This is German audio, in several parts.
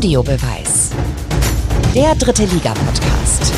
Audiobeweis. Der dritte Liga-Podcast.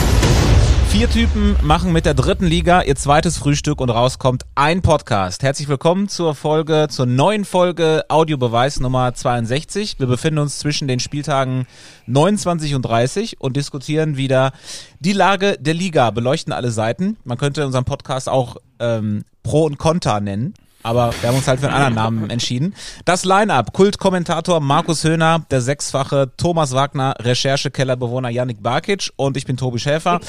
Vier Typen machen mit der dritten Liga ihr zweites Frühstück und rauskommt ein Podcast. Herzlich willkommen zur Folge, zur neuen Folge Audiobeweis Nummer 62. Wir befinden uns zwischen den Spieltagen 29 und 30 und diskutieren wieder die Lage der Liga, beleuchten alle Seiten. Man könnte unseren Podcast auch ähm, Pro und Contra nennen aber wir haben uns halt für einen anderen Namen entschieden. Das Line-Up, Kultkommentator Markus Höhner, der sechsfache Thomas Wagner, Recherchekellerbewohner Yannick Barkic und ich bin Tobi Schäfer.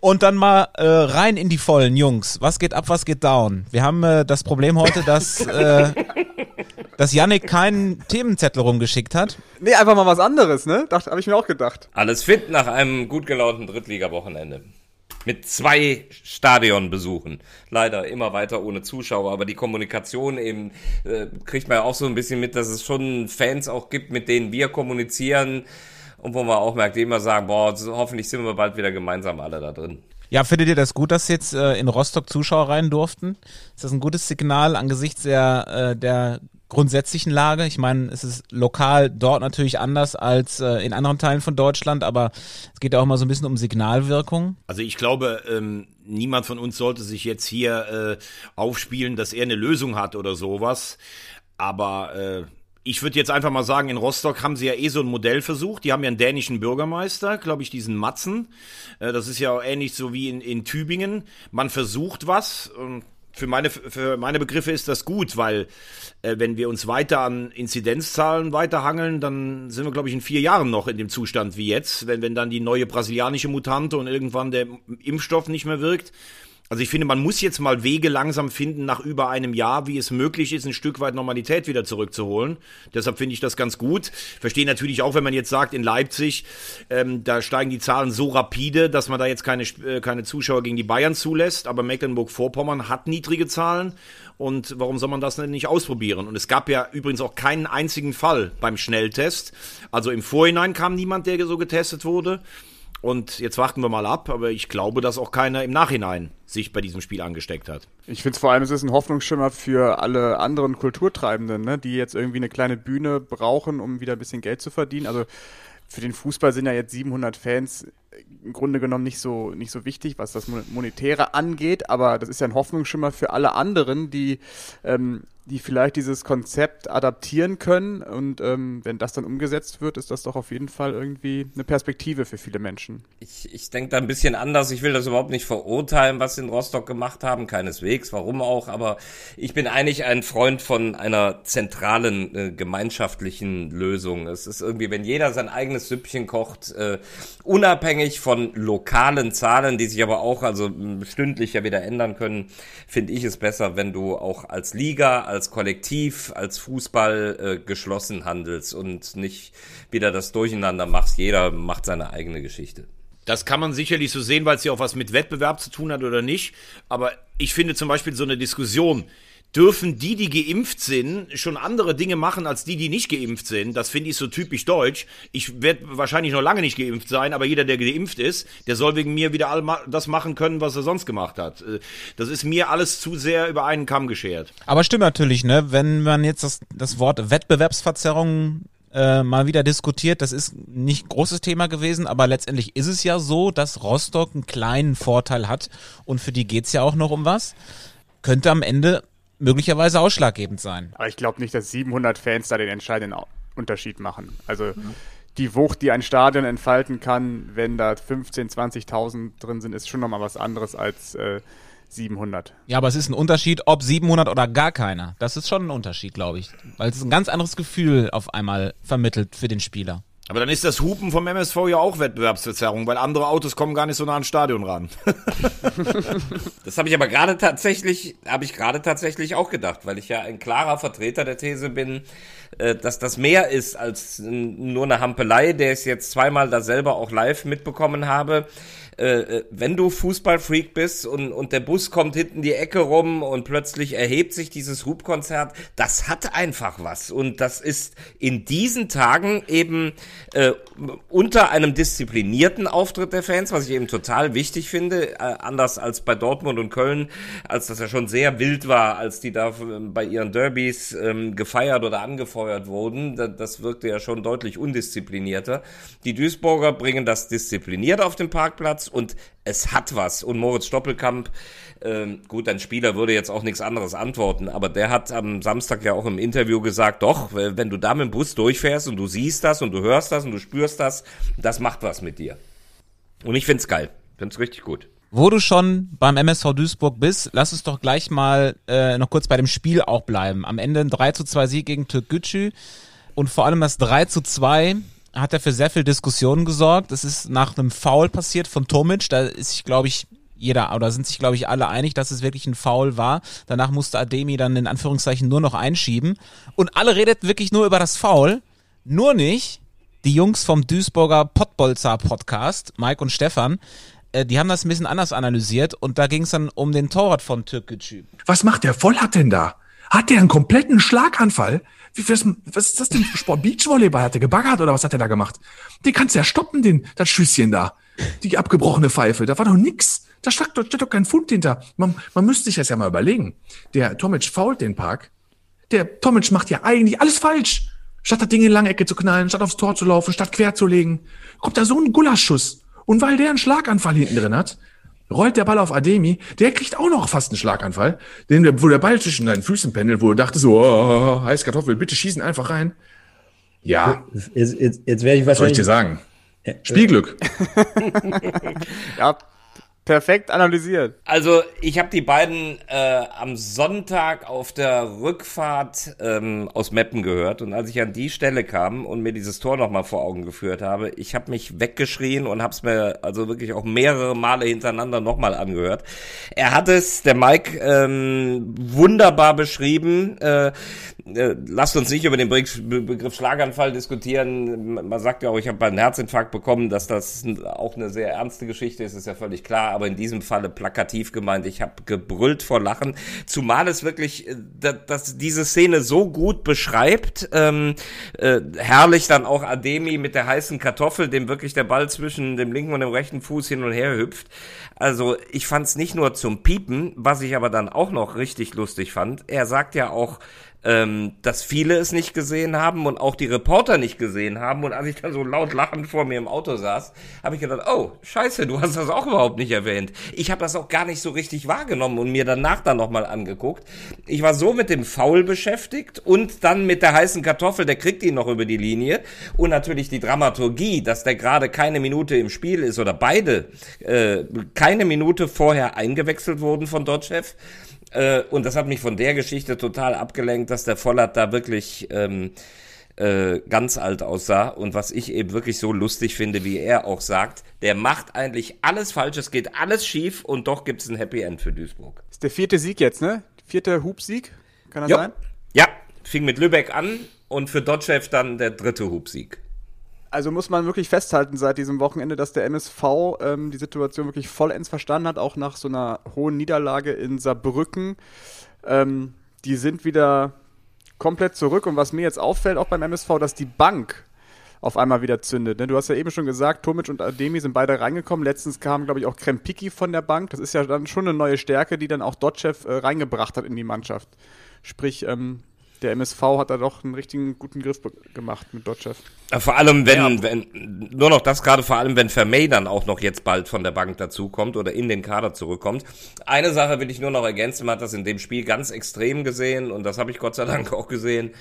Und dann mal äh, rein in die Vollen, Jungs. Was geht ab, was geht down? Wir haben äh, das Problem heute, dass, äh, dass Yannick keinen Themenzettel rumgeschickt hat. Nee, einfach mal was anderes, ne? Dachte, habe ich mir auch gedacht. Alles fit nach einem gut gelaunten Drittliga-Wochenende mit zwei Stadionbesuchen. Leider immer weiter ohne Zuschauer, aber die Kommunikation eben äh, kriegt man ja auch so ein bisschen mit, dass es schon Fans auch gibt, mit denen wir kommunizieren und wo man auch merkt, die immer sagen, boah, hoffentlich sind wir bald wieder gemeinsam alle da drin. Ja, findet ihr das gut, dass jetzt äh, in Rostock Zuschauer rein durften? Ist das ein gutes Signal angesichts der, äh, der grundsätzlichen Lage. Ich meine, es ist lokal dort natürlich anders als äh, in anderen Teilen von Deutschland, aber es geht ja auch mal so ein bisschen um Signalwirkung. Also ich glaube, ähm, niemand von uns sollte sich jetzt hier äh, aufspielen, dass er eine Lösung hat oder sowas. Aber äh, ich würde jetzt einfach mal sagen, in Rostock haben sie ja eh so ein Modell versucht. Die haben ja einen dänischen Bürgermeister, glaube ich, diesen Matzen. Äh, das ist ja auch ähnlich so wie in, in Tübingen. Man versucht was. Und für meine, für meine Begriffe ist das gut, weil äh, wenn wir uns weiter an Inzidenzzahlen weiterhangeln, dann sind wir, glaube ich, in vier Jahren noch in dem Zustand wie jetzt. Wenn, wenn dann die neue brasilianische Mutante und irgendwann der Impfstoff nicht mehr wirkt, also ich finde, man muss jetzt mal Wege langsam finden nach über einem Jahr, wie es möglich ist, ein Stück weit Normalität wieder zurückzuholen. Deshalb finde ich das ganz gut. Verstehe natürlich auch, wenn man jetzt sagt, in Leipzig, ähm, da steigen die Zahlen so rapide, dass man da jetzt keine, äh, keine Zuschauer gegen die Bayern zulässt. Aber Mecklenburg-Vorpommern hat niedrige Zahlen. Und warum soll man das denn nicht ausprobieren? Und es gab ja übrigens auch keinen einzigen Fall beim Schnelltest. Also im Vorhinein kam niemand, der so getestet wurde. Und jetzt warten wir mal ab, aber ich glaube, dass auch keiner im Nachhinein sich bei diesem Spiel angesteckt hat. Ich finde es vor allem, es ist ein Hoffnungsschimmer für alle anderen Kulturtreibenden, ne, die jetzt irgendwie eine kleine Bühne brauchen, um wieder ein bisschen Geld zu verdienen. Also für den Fußball sind ja jetzt 700 Fans im Grunde genommen nicht so, nicht so wichtig, was das Monetäre angeht, aber das ist ja ein Hoffnungsschimmer für alle anderen, die ähm, die vielleicht dieses Konzept adaptieren können. Und ähm, wenn das dann umgesetzt wird, ist das doch auf jeden Fall irgendwie eine Perspektive für viele Menschen. Ich, ich denke da ein bisschen anders. Ich will das überhaupt nicht verurteilen, was sie in Rostock gemacht haben. Keineswegs, warum auch. Aber ich bin eigentlich ein Freund von einer zentralen äh, gemeinschaftlichen Lösung. Es ist irgendwie, wenn jeder sein eigenes Süppchen kocht, äh, unabhängig von lokalen Zahlen, die sich aber auch also stündlich ja wieder ändern können, finde ich es besser, wenn du auch als Liga, Kollektiv, als Fußball äh, geschlossen handelst und nicht wieder das Durcheinander machst. Jeder macht seine eigene Geschichte. Das kann man sicherlich so sehen, weil es ja auch was mit Wettbewerb zu tun hat oder nicht. Aber ich finde zum Beispiel so eine Diskussion, dürfen die, die geimpft sind, schon andere Dinge machen als die, die nicht geimpft sind. Das finde ich so typisch deutsch. Ich werde wahrscheinlich noch lange nicht geimpft sein, aber jeder, der geimpft ist, der soll wegen mir wieder das machen können, was er sonst gemacht hat. Äh, das ist mir alles zu sehr über einen Kamm geschert. Aber stimmt natürlich, ne? Wenn man jetzt das, das Wort Wettbewerbsverzerrung äh, mal wieder diskutiert. Das ist nicht großes Thema gewesen, aber letztendlich ist es ja so, dass Rostock einen kleinen Vorteil hat und für die geht's ja auch noch um was. Könnte am Ende möglicherweise ausschlaggebend sein. Aber ich glaube nicht, dass 700 Fans da den entscheidenden Unterschied machen. Also mhm. die Wucht, die ein Stadion entfalten kann, wenn da 15, 20.000 drin sind, ist schon nochmal was anderes als äh, 700. Ja, aber es ist ein Unterschied, ob 700 oder gar keiner. Das ist schon ein Unterschied, glaube ich. Weil es ein ganz anderes Gefühl auf einmal vermittelt für den Spieler. Aber dann ist das Hupen vom MSV ja auch Wettbewerbsverzerrung, weil andere Autos kommen gar nicht so nah ans Stadion ran. das habe ich aber gerade tatsächlich, habe ich gerade tatsächlich auch gedacht, weil ich ja ein klarer Vertreter der These bin, äh, dass das mehr ist als nur eine Hampelei, der ich jetzt zweimal da selber auch live mitbekommen habe. Äh, wenn du Fußballfreak bist und, und der Bus kommt hinten die Ecke rum und plötzlich erhebt sich dieses Hubkonzert, das hat einfach was. Und das ist in diesen Tagen eben äh, unter einem disziplinierten Auftritt der Fans, was ich eben total wichtig finde, äh, anders als bei Dortmund und Köln, als das ja schon sehr wild war, als die da bei ihren Derbys ähm, gefeiert oder angefeuert wurden. Das wirkte ja schon deutlich undisziplinierter. Die Duisburger bringen das diszipliniert auf den Parkplatz und es hat was. Und Moritz Stoppelkamp, ähm, gut, ein Spieler würde jetzt auch nichts anderes antworten, aber der hat am Samstag ja auch im Interview gesagt, doch, wenn du da mit dem Bus durchfährst und du siehst das und du hörst das und du spürst das, das macht was mit dir. Und ich find's geil. Find's richtig gut. Wo du schon beim MSV Duisburg bist, lass uns doch gleich mal äh, noch kurz bei dem Spiel auch bleiben. Am Ende ein 3 zu 2 Sieg gegen Türkgücü und vor allem das 3 zu 2 hat er für sehr viel Diskussionen gesorgt. Es ist nach einem Foul passiert von Tomic. Da ist sich, glaube ich, jeder oder sind sich, glaube ich, alle einig, dass es wirklich ein Foul war. Danach musste Ademi dann in Anführungszeichen nur noch einschieben. Und alle redeten wirklich nur über das Foul. Nur nicht die Jungs vom Duisburger Pottbolzer Podcast, Mike und Stefan. Äh, die haben das ein bisschen anders analysiert und da ging es dann um den Torwart von Türkgücü. Was macht der Vollert denn da? Hat der einen kompletten Schlaganfall? Wie, was, was ist das denn für Sport? Beachvolleyball hat der gebaggert oder was hat er da gemacht? Den kannst du ja stoppen, den, das Schüsschen da. Die abgebrochene Pfeife. Da war doch nix. Da steckt doch, steht doch kein Pfund hinter. Man, man müsste sich das ja mal überlegen. Der Tomic fault den Park. Der Tomic macht ja eigentlich alles falsch. Statt das Ding in Langecke zu knallen, statt aufs Tor zu laufen, statt quer zu legen, kommt da so ein Gulaschschuss. Und weil der einen Schlaganfall hinten drin hat, rollt der Ball auf Ademi, der kriegt auch noch fast einen Schlaganfall, den, wo der Ball zwischen deinen Füßen pendelt, wo du dachtest so, oh, heiß Kartoffel, bitte schießen einfach rein. Ja. Jetzt, jetzt, jetzt werde ich wahrscheinlich. Soll ich dir sagen? Spielglück. ja, Perfekt analysiert. Also ich habe die beiden äh, am Sonntag auf der Rückfahrt ähm, aus Meppen gehört und als ich an die Stelle kam und mir dieses Tor nochmal vor Augen geführt habe, ich habe mich weggeschrien und habe es mir also wirklich auch mehrere Male hintereinander nochmal angehört. Er hat es, der Mike, ähm, wunderbar beschrieben. Äh, lasst uns nicht über den Begriff Schlaganfall diskutieren. Man sagt ja auch, ich habe einen Herzinfarkt bekommen, dass das auch eine sehr ernste Geschichte ist, ist ja völlig klar aber in diesem Falle plakativ gemeint. Ich habe gebrüllt vor Lachen, zumal es wirklich, äh, dass diese Szene so gut beschreibt. Ähm, äh, herrlich dann auch Ademi mit der heißen Kartoffel, dem wirklich der Ball zwischen dem linken und dem rechten Fuß hin und her hüpft. Also ich fand es nicht nur zum Piepen, was ich aber dann auch noch richtig lustig fand. Er sagt ja auch, ähm, dass viele es nicht gesehen haben und auch die Reporter nicht gesehen haben. Und als ich dann so laut lachend vor mir im Auto saß, habe ich gedacht, oh, scheiße, du hast das auch überhaupt nicht erwähnt. Ich habe das auch gar nicht so richtig wahrgenommen und mir danach dann nochmal angeguckt. Ich war so mit dem Foul beschäftigt und dann mit der heißen Kartoffel, der kriegt ihn noch über die Linie. Und natürlich die Dramaturgie, dass der gerade keine Minute im Spiel ist oder beide äh, keine Minute vorher eingewechselt wurden von Dotchev. Äh, und das hat mich von der Geschichte total abgelenkt, dass der Vollert da wirklich ähm, äh, ganz alt aussah. Und was ich eben wirklich so lustig finde, wie er auch sagt, der macht eigentlich alles falsch, es geht alles schief und doch gibt es ein Happy End für Duisburg. ist der vierte Sieg jetzt, ne? Vierte Hubsieg, kann das jo. sein? Ja, fing mit Lübeck an und für Dotchev dann der dritte Hubsieg also muss man wirklich festhalten seit diesem Wochenende, dass der MSV ähm, die Situation wirklich vollends verstanden hat, auch nach so einer hohen Niederlage in Saarbrücken. Ähm, die sind wieder komplett zurück und was mir jetzt auffällt, auch beim MSV, dass die Bank auf einmal wieder zündet. Ne? Du hast ja eben schon gesagt, Tomic und Ademi sind beide reingekommen. Letztens kam, glaube ich, auch Krempiki von der Bank. Das ist ja dann schon eine neue Stärke, die dann auch Dotchev äh, reingebracht hat in die Mannschaft. Sprich, ähm, der MSV hat da doch einen richtigen guten Griff gemacht mit Dotchev. Vor allem, wenn, ja. wenn, nur noch das gerade, vor allem, wenn Vermey dann auch noch jetzt bald von der Bank dazukommt oder in den Kader zurückkommt. Eine Sache will ich nur noch ergänzen, man hat das in dem Spiel ganz extrem gesehen und das habe ich Gott sei Dank auch gesehen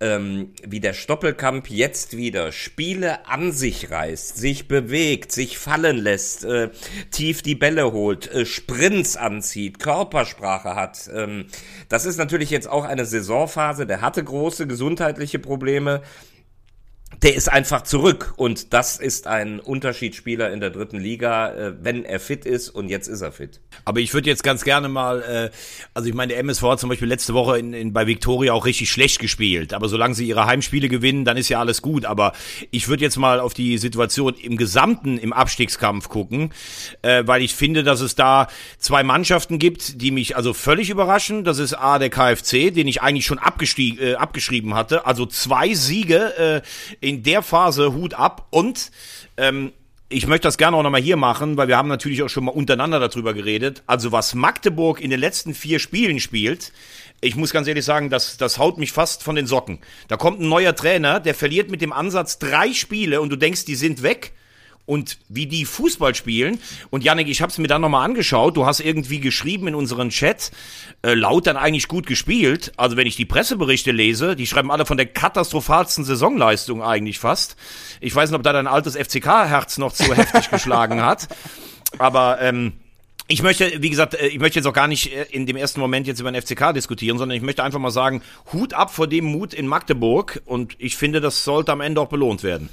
ähm, wie der Stoppelkamp jetzt wieder Spiele an sich reißt, sich bewegt, sich fallen lässt, äh, tief die Bälle holt, äh, Sprints anzieht, Körpersprache hat. Ähm, das ist natürlich jetzt auch eine Saisonphase, der hatte große gesundheitliche Probleme der ist einfach zurück und das ist ein Unterschiedsspieler in der dritten Liga, äh, wenn er fit ist und jetzt ist er fit. Aber ich würde jetzt ganz gerne mal, äh, also ich meine, der MSV hat zum Beispiel letzte Woche in, in, bei Victoria auch richtig schlecht gespielt, aber solange sie ihre Heimspiele gewinnen, dann ist ja alles gut. Aber ich würde jetzt mal auf die Situation im Gesamten im Abstiegskampf gucken, äh, weil ich finde, dass es da zwei Mannschaften gibt, die mich also völlig überraschen. Das ist A, der KfC, den ich eigentlich schon abgestieg, äh, abgeschrieben hatte. Also zwei Siege äh, in der Phase Hut ab und ähm, ich möchte das gerne auch nochmal hier machen, weil wir haben natürlich auch schon mal untereinander darüber geredet. Also was Magdeburg in den letzten vier Spielen spielt, ich muss ganz ehrlich sagen, das, das haut mich fast von den Socken. Da kommt ein neuer Trainer, der verliert mit dem Ansatz drei Spiele und du denkst, die sind weg und wie die Fußball spielen. Und Janik, ich habe es mir dann nochmal angeschaut. Du hast irgendwie geschrieben in unseren Chat, äh, laut dann eigentlich gut gespielt. Also wenn ich die Presseberichte lese, die schreiben alle von der katastrophalsten Saisonleistung eigentlich fast. Ich weiß nicht, ob da dein altes FCK-Herz noch zu heftig geschlagen hat. Aber ähm, ich möchte, wie gesagt, äh, ich möchte jetzt auch gar nicht äh, in dem ersten Moment jetzt über den FCK diskutieren, sondern ich möchte einfach mal sagen, Hut ab vor dem Mut in Magdeburg und ich finde, das sollte am Ende auch belohnt werden.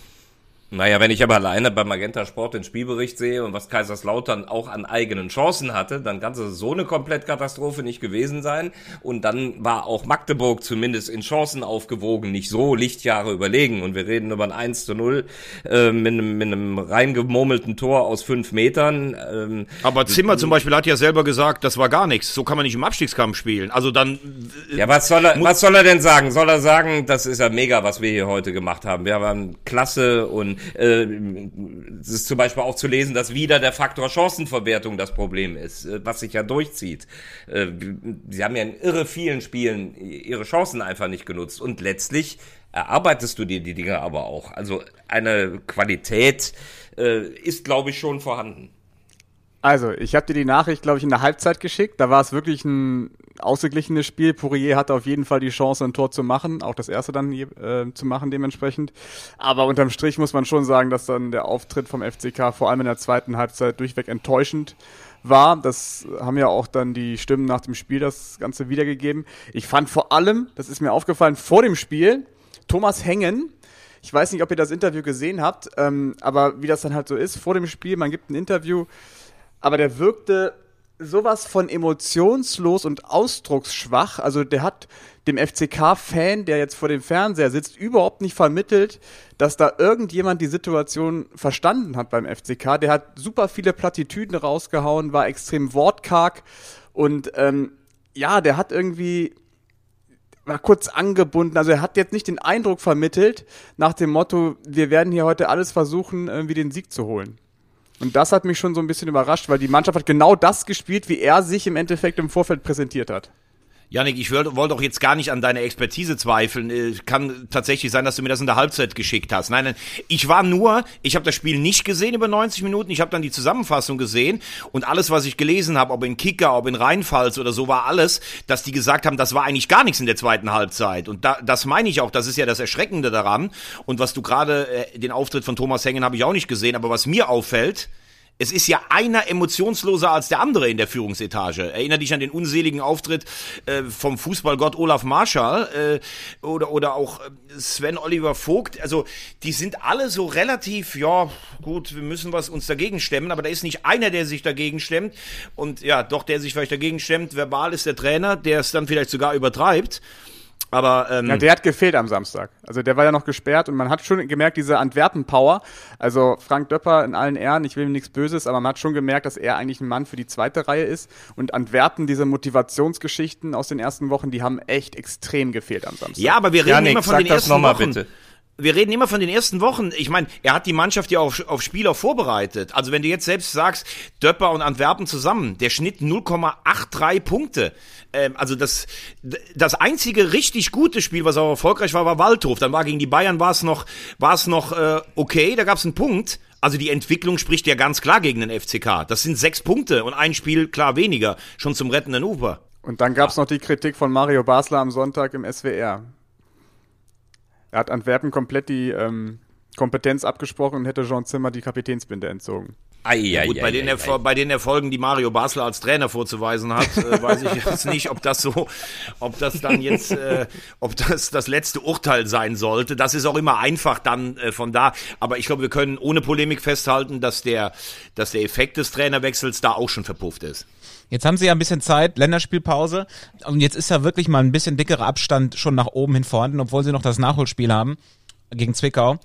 Naja, wenn ich aber alleine bei Magenta Sport den Spielbericht sehe und was Kaiserslautern auch an eigenen Chancen hatte, dann kann es so eine Komplettkatastrophe nicht gewesen sein. Und dann war auch Magdeburg zumindest in Chancen aufgewogen, nicht so Lichtjahre überlegen. Und wir reden über ein 1 zu 0 äh, mit, einem, mit einem reingemurmelten Tor aus fünf Metern. Ähm, aber Zimmer zum Beispiel hat ja selber gesagt, das war gar nichts. So kann man nicht im Abstiegskampf spielen. Also dann. Äh, ja, was soll er, was soll er denn sagen? Soll er sagen, das ist ja mega, was wir hier heute gemacht haben. Wir haben klasse und äh, es ist zum Beispiel auch zu lesen, dass wieder der Faktor Chancenverwertung das Problem ist, äh, was sich ja durchzieht. Äh, sie haben ja in irre vielen Spielen ihre Chancen einfach nicht genutzt und letztlich erarbeitest du dir die Dinge aber auch. Also eine Qualität äh, ist, glaube ich, schon vorhanden. Also, ich habe dir die Nachricht, glaube ich, in der Halbzeit geschickt. Da war es wirklich ein ausgeglichenes Spiel. Pourier hatte auf jeden Fall die Chance, ein Tor zu machen, auch das erste dann äh, zu machen dementsprechend. Aber unterm Strich muss man schon sagen, dass dann der Auftritt vom FCK vor allem in der zweiten Halbzeit durchweg enttäuschend war. Das haben ja auch dann die Stimmen nach dem Spiel das Ganze wiedergegeben. Ich fand vor allem, das ist mir aufgefallen, vor dem Spiel, Thomas Hengen, ich weiß nicht, ob ihr das Interview gesehen habt, ähm, aber wie das dann halt so ist, vor dem Spiel, man gibt ein Interview, aber der wirkte sowas von emotionslos und ausdrucksschwach. Also der hat dem FCK-Fan, der jetzt vor dem Fernseher sitzt, überhaupt nicht vermittelt, dass da irgendjemand die Situation verstanden hat beim FCK. Der hat super viele Plattitüden rausgehauen, war extrem wortkarg und ähm, ja, der hat irgendwie war kurz angebunden. Also er hat jetzt nicht den Eindruck vermittelt nach dem Motto, wir werden hier heute alles versuchen, irgendwie den Sieg zu holen. Und das hat mich schon so ein bisschen überrascht, weil die Mannschaft hat genau das gespielt, wie er sich im Endeffekt im Vorfeld präsentiert hat. Janik, ich wollte wollt auch jetzt gar nicht an deine Expertise zweifeln. Äh, kann tatsächlich sein, dass du mir das in der Halbzeit geschickt hast. Nein, nein, ich war nur, ich habe das Spiel nicht gesehen über 90 Minuten. Ich habe dann die Zusammenfassung gesehen und alles, was ich gelesen habe, ob in Kicker, ob in Rheinpfalz oder so, war alles, dass die gesagt haben, das war eigentlich gar nichts in der zweiten Halbzeit. Und da, das meine ich auch. Das ist ja das Erschreckende daran. Und was du gerade, äh, den Auftritt von Thomas Hengen habe ich auch nicht gesehen. Aber was mir auffällt, es ist ja einer emotionsloser als der andere in der Führungsetage. Erinner dich an den unseligen Auftritt äh, vom Fußballgott Olaf Marschall äh, oder, oder auch äh, Sven Oliver Vogt. Also die sind alle so relativ, ja gut, wir müssen was uns dagegen stemmen, aber da ist nicht einer, der sich dagegen stemmt. Und ja, doch, der sich vielleicht dagegen stemmt. Verbal ist der Trainer, der es dann vielleicht sogar übertreibt. Aber ähm, ja, der hat gefehlt am Samstag. Also der war ja noch gesperrt und man hat schon gemerkt, diese Antwerpen-Power. Also Frank Döpper in allen Ehren, ich will ihm nichts Böses, aber man hat schon gemerkt, dass er eigentlich ein Mann für die zweite Reihe ist. Und Antwerpen, diese Motivationsgeschichten aus den ersten Wochen, die haben echt extrem gefehlt am Samstag. Ja, aber wir reden Janik, immer von den ersten Wochen. Bitte wir reden immer von den ersten Wochen. Ich meine, er hat die Mannschaft ja auf, auf Spieler vorbereitet. Also wenn du jetzt selbst sagst, Döpper und Antwerpen zusammen, der Schnitt 0,83 Punkte. Ähm, also das, das einzige richtig gute Spiel, was auch erfolgreich war, war Waldhof. Dann war gegen die Bayern war es noch, war es noch äh, okay, da gab es einen Punkt. Also die Entwicklung spricht ja ganz klar gegen den FCK. Das sind sechs Punkte und ein Spiel klar weniger, schon zum rettenden Ufer. Und dann gab es noch die Kritik von Mario Basler am Sonntag im SWR. Er hat Antwerpen komplett die ähm, Kompetenz abgesprochen und hätte Jean Zimmer die Kapitänsbinde entzogen. Ai, ai, Gut, ai, bei, den bei den Erfolgen, die Mario Basler als Trainer vorzuweisen hat, äh, weiß ich jetzt nicht, ob das so, ob das dann jetzt, äh, ob das das letzte Urteil sein sollte. Das ist auch immer einfach dann äh, von da. Aber ich glaube, wir können ohne Polemik festhalten, dass der, dass der Effekt des Trainerwechsels da auch schon verpufft ist. Jetzt haben sie ja ein bisschen Zeit, Länderspielpause. Und jetzt ist ja wirklich mal ein bisschen dickerer Abstand schon nach oben hin vorhanden, obwohl sie noch das Nachholspiel haben gegen Zwickau.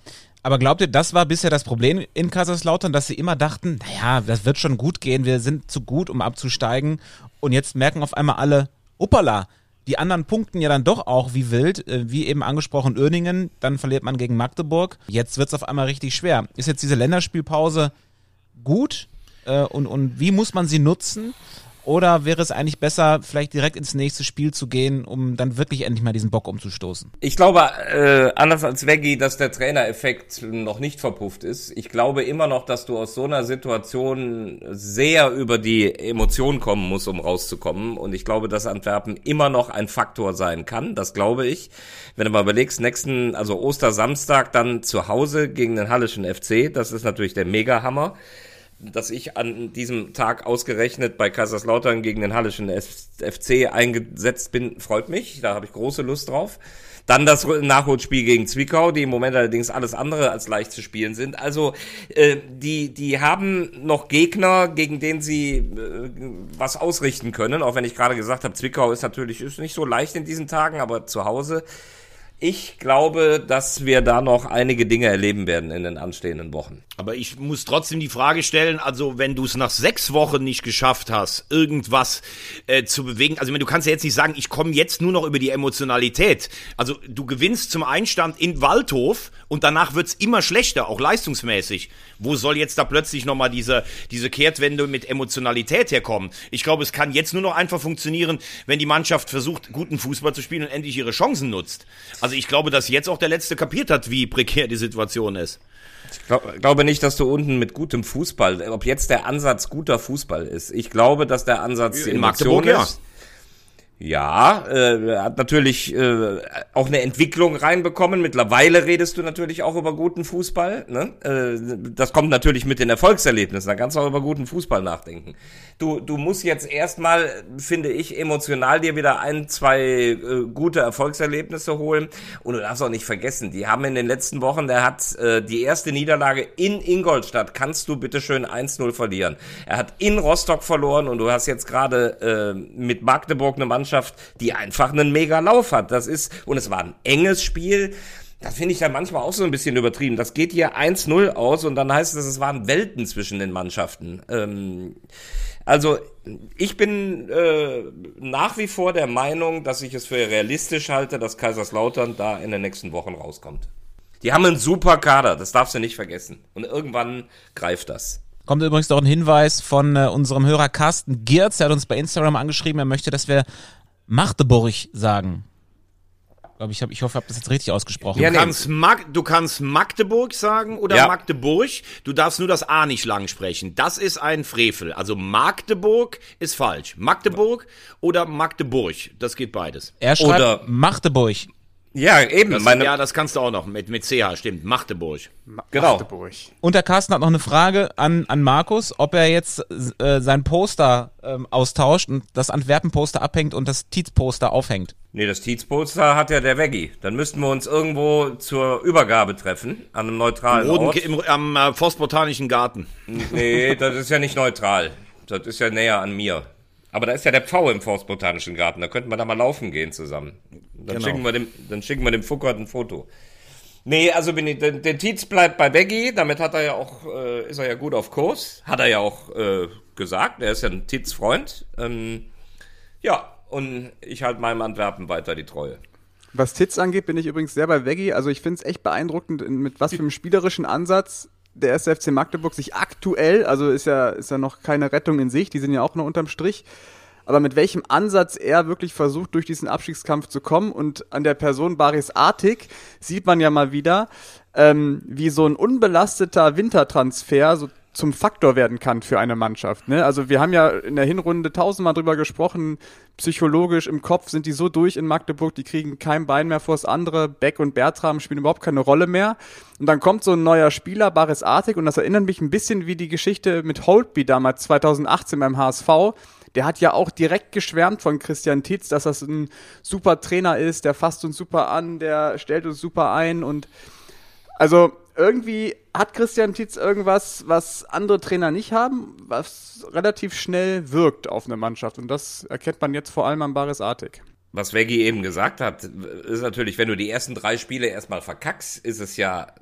Aber glaubt ihr, das war bisher das Problem in Kaiserslautern, dass sie immer dachten, naja, das wird schon gut gehen, wir sind zu gut, um abzusteigen. Und jetzt merken auf einmal alle, uppala, die anderen punkten ja dann doch auch wie wild, äh, wie eben angesprochen Öningen, dann verliert man gegen Magdeburg. Jetzt wird es auf einmal richtig schwer. Ist jetzt diese Länderspielpause gut äh, und, und wie muss man sie nutzen? Oder wäre es eigentlich besser, vielleicht direkt ins nächste Spiel zu gehen, um dann wirklich endlich mal diesen Bock umzustoßen? Ich glaube, äh, anders als Veggie, dass der Trainereffekt noch nicht verpufft ist. Ich glaube immer noch, dass du aus so einer Situation sehr über die Emotionen kommen musst, um rauszukommen. Und ich glaube, dass Antwerpen immer noch ein Faktor sein kann. Das glaube ich. Wenn du mal überlegst, nächsten, also Ostersamstag dann zu Hause gegen den Hallischen FC, das ist natürlich der Mega-Hammer dass ich an diesem Tag ausgerechnet bei Kaiserslautern gegen den Hallischen FC eingesetzt bin, freut mich. Da habe ich große Lust drauf. Dann das Nachholspiel gegen Zwickau, die im Moment allerdings alles andere als leicht zu spielen sind. Also äh, die, die haben noch Gegner, gegen denen sie äh, was ausrichten können. Auch wenn ich gerade gesagt habe, Zwickau ist natürlich ist nicht so leicht in diesen Tagen, aber zu Hause. Ich glaube, dass wir da noch einige Dinge erleben werden in den anstehenden Wochen. Aber ich muss trotzdem die Frage stellen, also wenn du es nach sechs Wochen nicht geschafft hast, irgendwas äh, zu bewegen, also du kannst ja jetzt nicht sagen, ich komme jetzt nur noch über die Emotionalität. Also du gewinnst zum Einstand in Waldhof und danach wird's immer schlechter, auch leistungsmäßig. Wo soll jetzt da plötzlich nochmal diese, diese Kehrtwende mit Emotionalität herkommen? Ich glaube, es kann jetzt nur noch einfach funktionieren, wenn die Mannschaft versucht, guten Fußball zu spielen und endlich ihre Chancen nutzt. Also ich glaube, dass jetzt auch der Letzte kapiert hat, wie prekär die Situation ist. Ich glaub, glaube nicht, dass du unten mit gutem Fußball, ob jetzt der Ansatz guter Fußball ist. Ich glaube, dass der Ansatz In Emotion Magdeburg, ist. Ja, äh, hat natürlich äh, auch eine Entwicklung reinbekommen. Mittlerweile redest du natürlich auch über guten Fußball. Ne? Äh, das kommt natürlich mit den Erfolgserlebnissen. Da kannst du auch über guten Fußball nachdenken. Du, du musst jetzt erstmal, finde ich, emotional dir wieder ein, zwei äh, gute Erfolgserlebnisse holen. Und du darfst auch nicht vergessen, die haben in den letzten Wochen, der hat äh, die erste Niederlage in Ingolstadt, kannst du bitte schön 1-0 verlieren. Er hat in Rostock verloren und du hast jetzt gerade äh, mit Magdeburg eine Mannschaft, die einfach einen mega Lauf hat. Das ist, und es war ein enges Spiel. Das finde ich dann manchmal auch so ein bisschen übertrieben. Das geht hier 1-0 aus und dann heißt es, es waren Welten zwischen den Mannschaften. Ähm, also ich bin äh, nach wie vor der Meinung, dass ich es für realistisch halte, dass Kaiserslautern da in den nächsten Wochen rauskommt. Die haben einen super Kader, das darfst du nicht vergessen. Und irgendwann greift das. Kommt übrigens noch ein Hinweis von äh, unserem Hörer Carsten Giertz, der hat uns bei Instagram angeschrieben, er möchte, dass wir Magdeburg sagen. Ich hab, ich hoffe, ich habe das jetzt richtig ausgesprochen. Ja, Du kannst, Mag du kannst Magdeburg sagen oder Ja. Magdeburg. Du darfst nur das A nicht lang sprechen. Das ist ein Frevel. Also Magdeburg ist falsch. Magdeburg oder Magdeburg. Das geht beides. er schreibt Oder- Magdeburg. Ja, eben. Das, meine, ja, das kannst du auch noch mit, mit CH, stimmt. Magdeburg. Ma Genau. Magdeburg. Und der Carsten hat noch eine Frage an, an Markus, ob er jetzt äh, sein Poster ähm, austauscht und das Antwerpen-Poster abhängt und das Tietz-Poster aufhängt. Nee, das Tietz-Poster hat ja der Veggie. Dann müssten wir uns irgendwo zur Übergabe treffen, an einem neutralen Roden, Ort. im, am äh, Forstbotanischen Garten. Nee, das ist ja nicht neutral. Das ist ja näher an mir. Aber da ist ja der Pfau im Forstbotanischen Garten. Da könnten wir da mal laufen gehen zusammen. Dann, Genau. schicken, wir dem, dann schicken wir dem Fuckert ein Foto. Nee, also bin ich, der, der Tietz bleibt bei Veggie. Damit hat er ja auch, äh, ist er ja gut auf Kurs. Hat er ja auch äh, gesagt. Er ist ja ein Tietz-Freund. Ähm, ja, und ich halte meinem Antwerpen weiter die Treue. Was Tits angeht, bin ich übrigens sehr bei Veggie. Also ich finde es echt beeindruckend, in- mit was für einem spielerischen Ansatz der SFC Magdeburg sich aktuell, also ist ja, ist ja noch keine Rettung in sich, die sind ja auch nur unterm Strich, aber mit welchem Ansatz er wirklich versucht, durch diesen Abstiegskampf zu kommen und an der Person Baris Artig sieht man ja mal wieder, ähm, wie so ein unbelasteter Wintertransfer so zum Faktor werden kann für eine Mannschaft. Ne? Also wir haben ja in der Hinrunde tausendmal drüber gesprochen, psychologisch im Kopf sind die so durch in Magdeburg, die kriegen kein Bein mehr vors andere. Beck und Bertram spielen überhaupt keine Rolle mehr. Und dann kommt so ein neuer Spieler, Baris Artig, und das erinnert mich ein bisschen wie die Geschichte mit Holtby damals 2018 beim HSV. Der hat ja auch direkt geschwärmt von Christian Titz, dass das ein super Trainer ist, der fasst uns super an, der stellt uns super ein und also irgendwie hat Christian Tietz irgendwas, was andere Trainer nicht haben, was relativ schnell wirkt auf eine Mannschaft. Und das erkennt man jetzt vor allem am Baris Artig. Was Veggie eben gesagt hat, ist natürlich, wenn du die ersten drei Spiele erstmal verkackst, ist es ja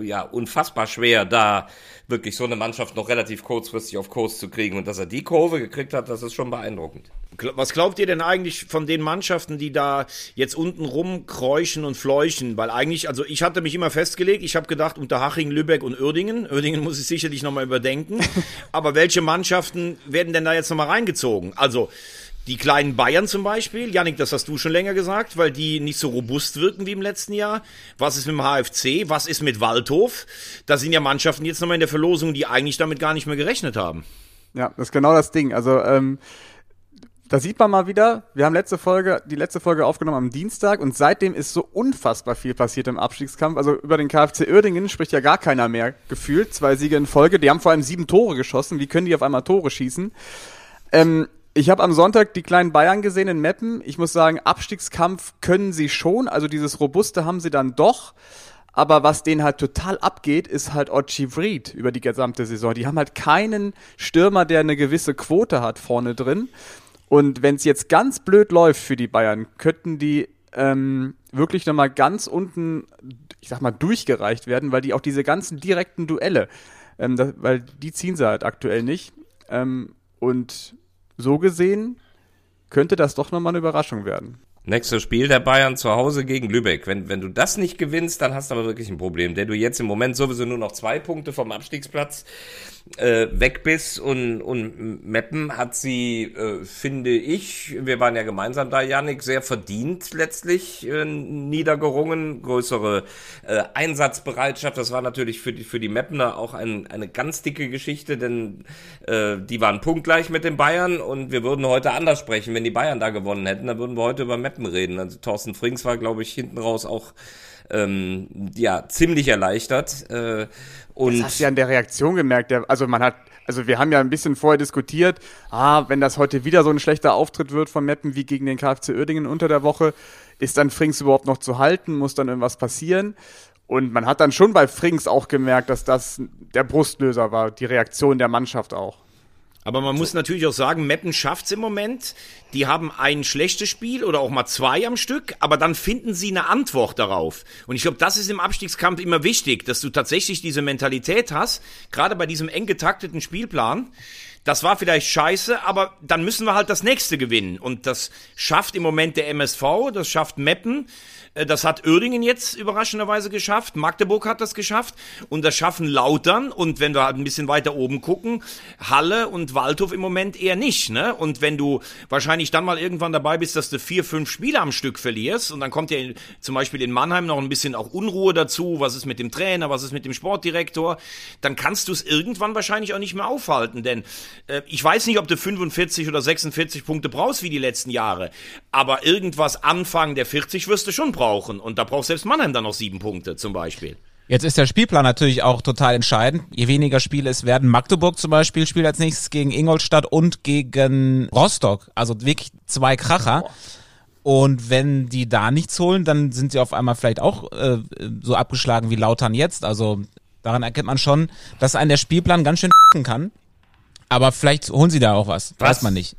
ja unfassbar schwer, da wirklich so eine Mannschaft noch relativ kurzfristig auf Kurs zu kriegen. Und dass er die Kurve gekriegt hat, das ist schon beeindruckend. Was glaubt ihr denn eigentlich von den Mannschaften, die da jetzt unten rumkräuschen und fleuchen? Weil eigentlich, also ich hatte mich immer festgelegt, ich habe gedacht, unter Haching, Lübeck und Uerdingen, Uerdingen muss ich sicherlich nochmal überdenken, aber welche Mannschaften werden denn da jetzt nochmal reingezogen? Also, die kleinen Bayern zum Beispiel, Janik, das hast du schon länger gesagt, weil die nicht so robust wirken wie im letzten Jahr. Was ist mit dem HFC? Was ist mit Waldhof? Da sind ja Mannschaften jetzt nochmal in der Verlosung, die eigentlich damit gar nicht mehr gerechnet haben. Ja, das ist genau das Ding. Also, ähm, da sieht man mal wieder, wir haben letzte Folge, die letzte Folge aufgenommen am Dienstag und seitdem ist so unfassbar viel passiert im Abstiegskampf. Also über den KfC Uerdingen spricht ja gar keiner mehr gefühlt. Zwei Siege in Folge. Die haben vor allem sieben Tore geschossen. Wie können die auf einmal Tore schießen? Ähm, ich habe am Sonntag die kleinen Bayern gesehen in Meppen. Ich muss sagen, Abstiegskampf können sie schon. Also dieses Robuste haben sie dann doch. Aber was denen halt total abgeht, ist halt Ochi Vried über die gesamte Saison. Die haben halt keinen Stürmer, der eine gewisse Quote hat vorne drin. Und wenn es jetzt ganz blöd läuft für die Bayern, könnten die ähm, wirklich nochmal ganz unten, ich sag mal, durchgereicht werden, weil die auch diese ganzen direkten Duelle, ähm, das, weil die ziehen sie halt aktuell nicht. Ähm, und so gesehen könnte das doch nochmal eine Überraschung werden. Nächstes Spiel der Bayern zu Hause gegen Lübeck. Wenn, wenn du das nicht gewinnst, dann hast du aber wirklich ein Problem, denn du jetzt im Moment sowieso nur noch zwei Punkte vom Abstiegsplatz äh, weg bist und, und Meppen hat sie, äh, finde ich, wir waren ja gemeinsam da, Janik, sehr verdient letztlich äh, niedergerungen, größere äh, Einsatzbereitschaft. Das war natürlich für die, für die Meppener auch ein, eine ganz dicke Geschichte, denn äh, die waren punktgleich mit den Bayern und wir würden heute anders sprechen. Wenn die Bayern da gewonnen hätten, dann würden wir heute über Meppen reden. Also Thorsten Frings war, glaube ich, hinten raus auch ähm, ja ziemlich erleichtert. Äh, und das hast du ja an der Reaktion gemerkt. Der, also man hat, also wir haben ja ein bisschen vorher diskutiert, ah, wenn das heute wieder so ein schlechter Auftritt wird von Meppen wie gegen den KfC Uerdingen unter der Woche, ist dann Frings überhaupt noch zu halten? Muss dann irgendwas passieren? Und man hat dann schon bei Frings auch gemerkt, dass das der Brustlöser war, die Reaktion der Mannschaft auch. Aber man muss natürlich auch sagen, Meppen schafft's im Moment. Die haben ein schlechtes Spiel oder auch mal zwei am Stück, aber dann finden sie eine Antwort darauf. Und ich glaube, das ist im Abstiegskampf immer wichtig, dass du tatsächlich diese Mentalität hast, gerade bei diesem eng getakteten Spielplan. Das war vielleicht scheiße, aber dann müssen wir halt das nächste gewinnen. Und das schafft im Moment der MSV, das schafft Meppen. Äh, das hat Uerdingen jetzt überraschenderweise geschafft. Magdeburg hat das geschafft. Und das schaffen Lautern. Und wenn wir halt ein bisschen weiter oben gucken, Halle und Waldhof im Moment eher nicht. Ne? Und wenn du wahrscheinlich dann mal irgendwann dabei bist, dass du vier, fünf Spiele am Stück verlierst und dann kommt ja zum Beispiel in Mannheim noch ein bisschen auch Unruhe dazu. Was ist mit dem Trainer? Was ist mit dem Sportdirektor? Dann kannst du es irgendwann wahrscheinlich auch nicht mehr aufhalten. Denn ich weiß nicht, ob du 45 oder 46 Punkte brauchst wie die letzten Jahre. Aber irgendwas Anfang der 40 wirst du schon brauchen brauchen. Und da braucht selbst Mannheim dann noch sieben Punkte zum Beispiel. Jetzt ist der Spielplan natürlich auch total entscheidend. Je weniger Spiele es werden, Magdeburg zum Beispiel spielt als nächstes gegen Ingolstadt und gegen Rostock. Also wirklich zwei Kracher. Und wenn die da nichts holen, dann sind sie auf einmal vielleicht auch äh, so abgeschlagen wie Lautern jetzt. Also daran erkennt man schon, dass ein der Spielplan ganz schön kann. Aber vielleicht holen sie da auch was. was? Weiß man nicht.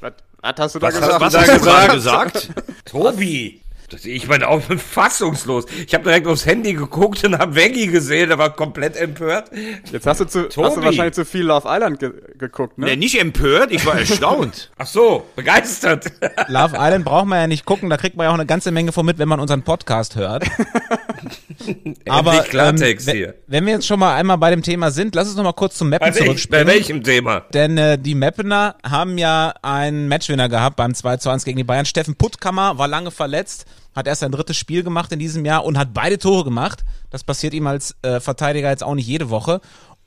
Was, was hast du da was gesagt? Hast, was hast du da gesagt? Tobi! Ich meine auch fassungslos. Ich habe direkt aufs Handy geguckt und habe Veggie gesehen, der war komplett empört. Jetzt hast du, zu, hast du wahrscheinlich zu viel Love Island ge geguckt, ne? Nee, nicht empört, ich war erstaunt. Ach so, begeistert. Love Island braucht man ja nicht gucken, da kriegt man ja auch eine ganze Menge von mit, wenn man unseren Podcast hört. Aber Klartext ähm, hier. wenn wir jetzt schon mal einmal bei dem Thema sind, lass uns noch mal kurz zum Mappen Bei, zurückspringen. bei welchem Thema? Denn äh, die Mappener haben ja einen Matchwinner gehabt beim 2 zu 1 gegen die Bayern. Steffen Puttkammer war lange verletzt, hat erst sein drittes Spiel gemacht in diesem Jahr und hat beide Tore gemacht. Das passiert ihm als äh, Verteidiger jetzt auch nicht jede Woche.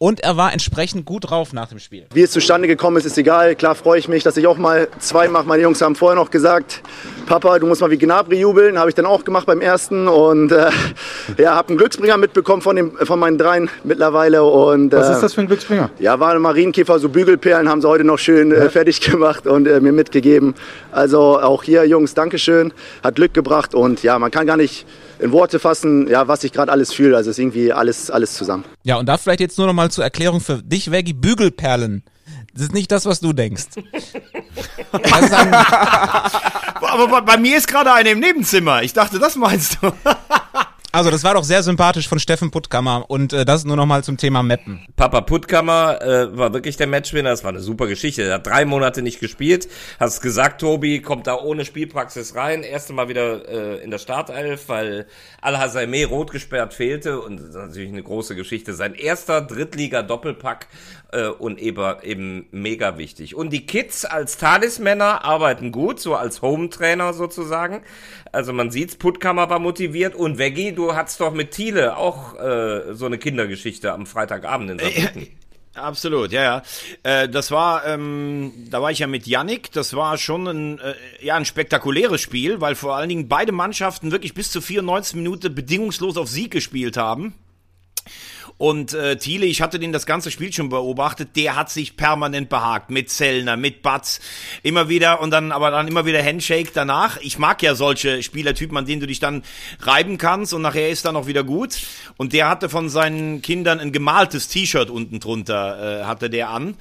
Und er war entsprechend gut drauf nach dem Spiel. Wie es zustande gekommen ist, ist egal. Klar freue ich mich, dass ich auch mal zwei mache. Meine Jungs haben vorher noch gesagt, Papa, du musst mal wie Gnabry jubeln. Habe ich dann auch gemacht beim ersten und äh, ja, habe einen Glücksbringer mitbekommen von, dem, von meinen dreien mittlerweile. Und, Was äh, ist das für ein Glücksbringer? Ja, waren Marienkäfer, so Bügelperlen haben sie heute noch schön äh, fertig gemacht und äh, mir mitgegeben. Also auch hier, Jungs, Dankeschön. Hat Glück gebracht und ja, man kann gar nicht in Worte fassen, ja, was ich gerade alles fühle. Also es ist irgendwie alles, alles zusammen. Ja, und da vielleicht jetzt nur noch mal zur Erklärung für dich, Veggie, Bügelperlen. Das ist nicht das, was du denkst. Ein, Aber bei, bei mir ist gerade eine im Nebenzimmer. Ich dachte, das meinst du. also das war doch sehr sympathisch von Steffen Puttkammer und äh, das nur noch mal zum Thema Mappen. Papa Puttkammer äh, war wirklich der Matchwinner. Das war eine super Geschichte. Er hat drei Monate nicht gespielt. Hast gesagt, Tobi, kommt da ohne Spielpraxis rein. Erste Mal wieder äh, in der Startelf, weil Al-Hasaimeh rot gesperrt fehlte. Und das ist natürlich eine große Geschichte. Sein erster Drittliga-Doppelpack äh, und eben, eben mega wichtig. Und die Kids als Talismänner arbeiten gut, so als Home-Trainer sozusagen. Also man sieht's, Puttkammer war motiviert. Und Veggie, du hattest doch mit Thiele auch äh, so eine Kindergeschichte am Freitagabend in Saarbrücken. Absolut, ja, ja. Äh, das war, ähm, da war ich ja mit Yannick. Das war schon ein, äh, ja, ein spektakuläres Spiel, weil vor allen Dingen beide Mannschaften wirklich bis zu 94 Minuten bedingungslos auf Sieg gespielt haben. Und äh, Thiele, ich hatte den das ganze Spiel schon beobachtet, der hat sich permanent behagt mit Zellner, mit Batz, immer wieder und dann aber dann immer wieder Handshake danach. Ich mag ja solche Spielertypen, an denen du dich dann reiben kannst und nachher ist dann auch wieder gut. Und der hatte von seinen Kindern ein gemaltes T-Shirt unten drunter, äh, hatte der an,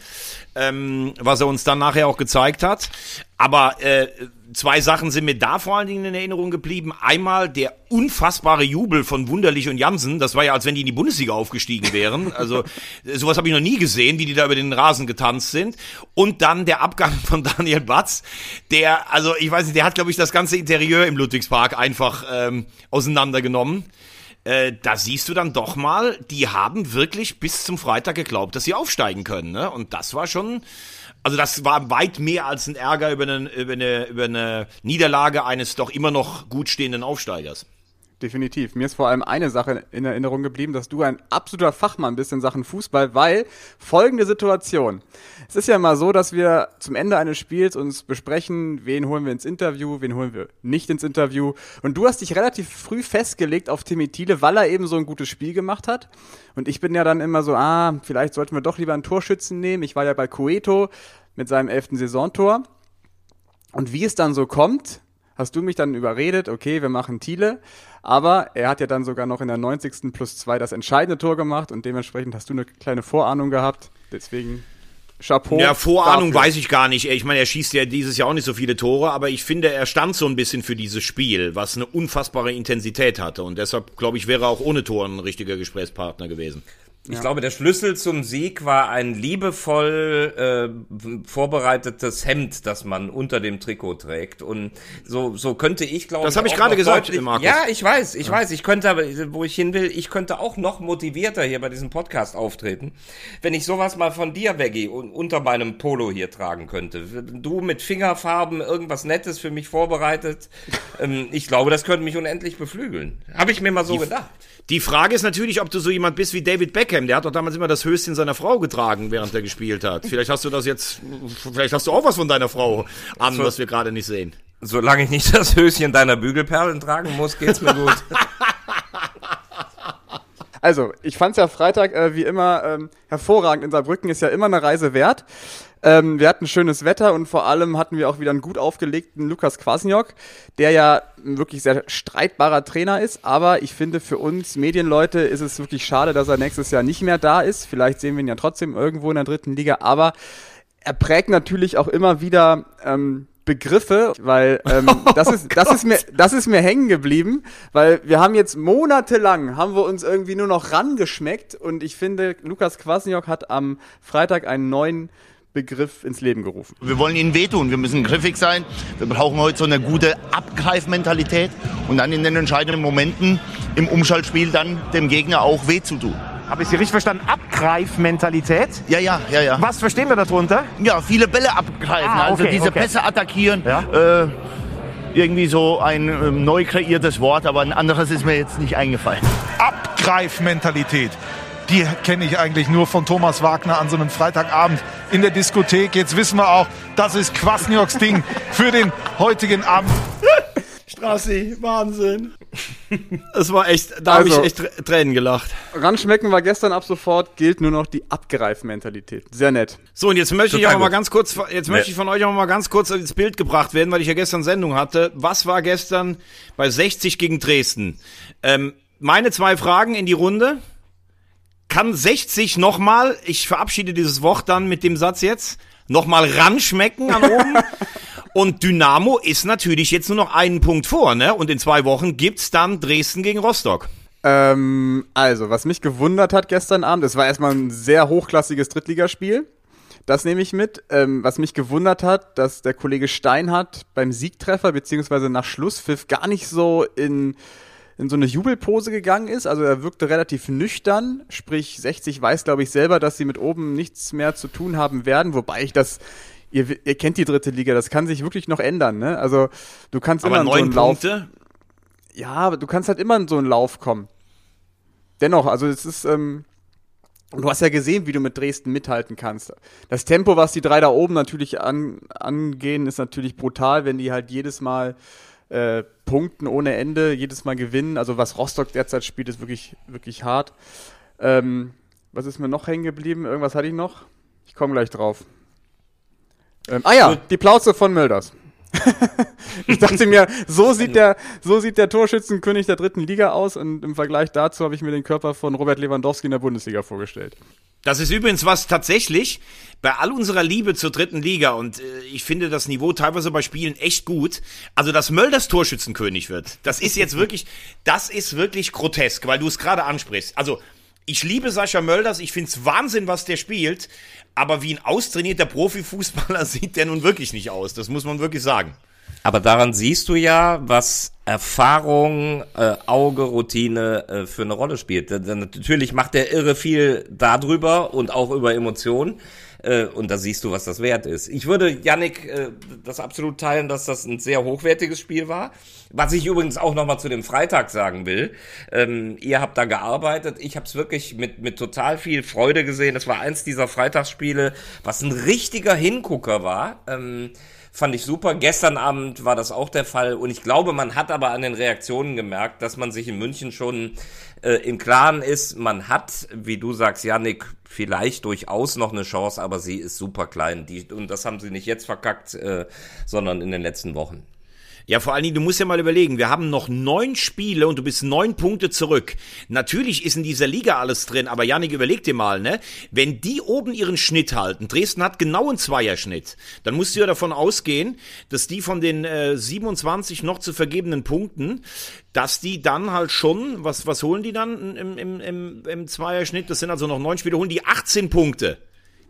ähm, was er uns dann nachher auch gezeigt hat. Aber äh, zwei Sachen sind mir da vor allen Dingen in Erinnerung geblieben. Einmal der unfassbare Jubel von Wunderlich und Jansen. Das war ja, als wenn die in die Bundesliga aufgestiegen wären. Also sowas habe ich noch nie gesehen, wie die da über den Rasen getanzt sind. Und dann der Abgang von Daniel Batz, der, also ich weiß nicht, der hat, glaube ich, das ganze Interieur im Ludwigspark einfach ähm, auseinandergenommen. Äh, da siehst du dann doch mal, die haben wirklich bis zum Freitag geglaubt, dass sie aufsteigen können. Ne? Und das war schon, also das war weit mehr als ein Ärger über eine, über eine, über eine Niederlage eines doch immer noch gut stehenden Aufsteigers. Definitiv. Mir ist vor allem eine Sache in Erinnerung geblieben, dass du ein absoluter Fachmann bist in Sachen Fußball, weil folgende Situation. Es ist ja immer so, dass wir zum Ende eines Spiels uns besprechen, wen holen wir ins Interview, wen holen wir nicht ins Interview. Und du hast dich relativ früh festgelegt auf Timmy Thiele, weil er eben so ein gutes Spiel gemacht hat. Und ich bin ja dann immer so, ah, vielleicht sollten wir doch lieber einen Torschützen nehmen. Ich war ja bei Coeto mit seinem elften Saisontor. Und wie es dann so kommt, hast du mich dann überredet, okay, wir machen Thiele. Aber er hat ja dann sogar noch in der 90. plus 2 das entscheidende Tor gemacht und dementsprechend hast du eine kleine Vorahnung gehabt. Deswegen Chapeau. Ja, Vorahnung dafür. weiß ich gar nicht. Ich meine, er schießt ja dieses Jahr auch nicht so viele Tore, aber ich finde, er stand so ein bisschen für dieses Spiel, was eine unfassbare Intensität hatte. Und deshalb, glaube ich, wäre er auch ohne Tor ein richtiger Gesprächspartner gewesen. Ich glaube, der Schlüssel zum Sieg war ein liebevoll äh, vorbereitetes Hemd, das man unter dem Trikot trägt. Und so, so könnte ich, glaube Das habe ich gerade gesagt, deutlich- Markus. Ja, ich weiß, ich weiß. Ich könnte aber, wo ich hin will, ich könnte auch noch motivierter hier bei diesem Podcast auftreten, wenn ich sowas mal von dir, Veggie, un unter meinem Polo hier tragen könnte. Du mit Fingerfarben, irgendwas Nettes für mich vorbereitet. ähm, ich glaube, das könnte mich unendlich beflügeln. Habe ich mir mal so gedacht. Die Frage ist natürlich, ob du so jemand bist wie David Beckham. Der hat doch damals immer das Höschen seiner Frau getragen, während er gespielt hat. Vielleicht hast du das jetzt, vielleicht hast du auch was von deiner Frau an, was wir gerade nicht sehen. Solange ich nicht das Höschen deiner Bügelperlen tragen muss, geht's mir gut. Also, ich fand's ja Freitag äh, wie immer ähm, hervorragend. In Saarbrücken ist ja immer eine Reise wert. Ähm, wir hatten schönes Wetter und vor allem hatten wir auch wieder einen gut aufgelegten Lukas Kwasniok, der ja ein wirklich sehr streitbarer Trainer ist. Aber ich finde, für uns Medienleute ist es wirklich schade, dass er nächstes Jahr nicht mehr da ist. Vielleicht sehen wir ihn ja trotzdem irgendwo in der dritten Liga. Aber er prägt natürlich auch immer wieder ähm, Begriffe, weil ähm, das ist das ist mir das ist mir hängen geblieben, weil wir haben jetzt monatelang haben wir uns irgendwie nur noch rangeschmeckt und ich finde Lukas Kwasniok hat am Freitag einen neuen Begriff ins Leben gerufen. Wir wollen ihnen wehtun, wir müssen griffig sein. Wir brauchen heute so eine gute Abgreifmentalität und dann in den entscheidenden Momenten im Umschaltspiel dann dem Gegner auch weh zu tun. Habe ich Sie richtig verstanden? Abgreifmentalität? Ja, ja, ja, ja. Was verstehen wir darunter? Ja, viele Bälle abgreifen, Ah, also okay, diese okay. Pässe attackieren. Ja. Äh, irgendwie so ein ähm, neu kreiertes Wort, aber ein anderes ist mir jetzt nicht eingefallen. Abgreifmentalität. die kenne ich eigentlich nur von Thomas Wagner an so einem Freitagabend in der Diskothek. Jetzt wissen wir auch, das ist Kwasnioks Ding für den heutigen Abend. Strassi, Wahnsinn. Das war echt, da also, habe ich echt Tränen gelacht. Ranschmecken war gestern ab sofort, gilt nur noch die Abgreifmentalität. Sehr nett. So, und jetzt möchte Total ich auch mal ganz kurz, jetzt nee. möchte ich von euch auch mal ganz kurz ins Bild gebracht werden, weil ich ja gestern Sendung hatte. Was war gestern bei 60 gegen Dresden? Ähm, meine zwei Fragen in die Runde. Kann 60 nochmal, ich verabschiede dieses Wort dann mit dem Satz jetzt, nochmal ranschmecken an oben? Und Dynamo ist natürlich jetzt nur noch einen Punkt vor, ne? Und in zwei Wochen gibt's dann Dresden gegen Rostock. Ähm, also, was mich gewundert hat gestern Abend, es war erstmal ein sehr hochklassiges Drittligaspiel. Das nehme ich mit. Ähm, was mich gewundert hat, dass der Kollege Steinhardt beim Siegtreffer beziehungsweise nach Schlusspfiff gar nicht so in, in so eine Jubelpose gegangen ist. Also er wirkte relativ nüchtern. Sprich, 60 weiß, glaube ich, selber, dass sie mit oben nichts mehr zu tun haben werden. Wobei ich das ihr, ihr kennt die dritte Liga, das kann sich wirklich noch ändern, ne? Also du kannst aber immer in so einen Lauf. Punkte? Ja, aber du kannst halt immer in so einen Lauf kommen. Dennoch, also es ist, ähm, du hast ja gesehen, wie du mit Dresden mithalten kannst. Das Tempo, was die drei da oben natürlich an, angehen, ist natürlich brutal, wenn die halt jedes Mal äh, punkten ohne Ende, jedes Mal gewinnen. Also was Rostock derzeit spielt, ist wirklich, wirklich hart. Ähm, was ist mir noch hängen geblieben? Irgendwas hatte ich noch? Ich komme gleich drauf. Ähm, ah ja, die Plauze von Mölders. ich dachte mir, so sieht der, so sieht der Torschützenkönig der dritten Liga aus und im Vergleich dazu habe ich mir den Körper von Robert Lewandowski in der Bundesliga vorgestellt. Das ist übrigens was tatsächlich bei all unserer Liebe zur dritten Liga und äh, ich finde das Niveau teilweise bei Spielen echt gut. Also, dass Mölders Torschützenkönig wird, das ist jetzt wirklich, das ist wirklich grotesk, weil du es gerade ansprichst. Also, ich liebe Sascha Mölders, ich find's Wahnsinn, was der spielt, aber wie ein austrainierter Profifußballer sieht der nun wirklich nicht aus. Das muss man wirklich sagen. Aber daran siehst du ja, was Erfahrung, äh, Auge, Routine äh, für eine Rolle spielt. Natürlich macht der irre viel darüber und auch über Emotionen. Äh, und da siehst du, was das wert ist. Ich würde Yannick äh, das absolut teilen, dass das ein sehr hochwertiges Spiel war. Was ich übrigens auch nochmal zu dem Freitag sagen will. Ähm, ihr habt da gearbeitet. Ich habe es wirklich mit, mit total viel Freude gesehen. Es war eins dieser Freitagsspiele, was ein richtiger Hingucker war. Ähm, fand ich super. Gestern Abend war das auch der Fall und ich glaube, man hat aber an den Reaktionen gemerkt, dass man sich in München schon äh, im Klaren ist, man hat, wie du sagst, Yannick, vielleicht durchaus noch eine Chance, aber sie ist super klein. Die, und das haben sie nicht jetzt verkackt, äh, sondern in den letzten Wochen. Ja, vor allen Dingen, du musst ja mal überlegen, wir haben noch neun Spiele und du bist neun Punkte zurück. Natürlich ist in dieser Liga alles drin, aber Janik, überleg dir mal, ne? Wenn die oben ihren Schnitt halten, Dresden hat genau einen Zweierschnitt, dann musst du ja davon ausgehen, dass die von den äh, 27 noch zu vergebenen Punkten, dass die dann halt schon, was, was holen die dann im, im, im, im Zweierschnitt? Das sind also noch neun Spiele, holen die 18 Punkte.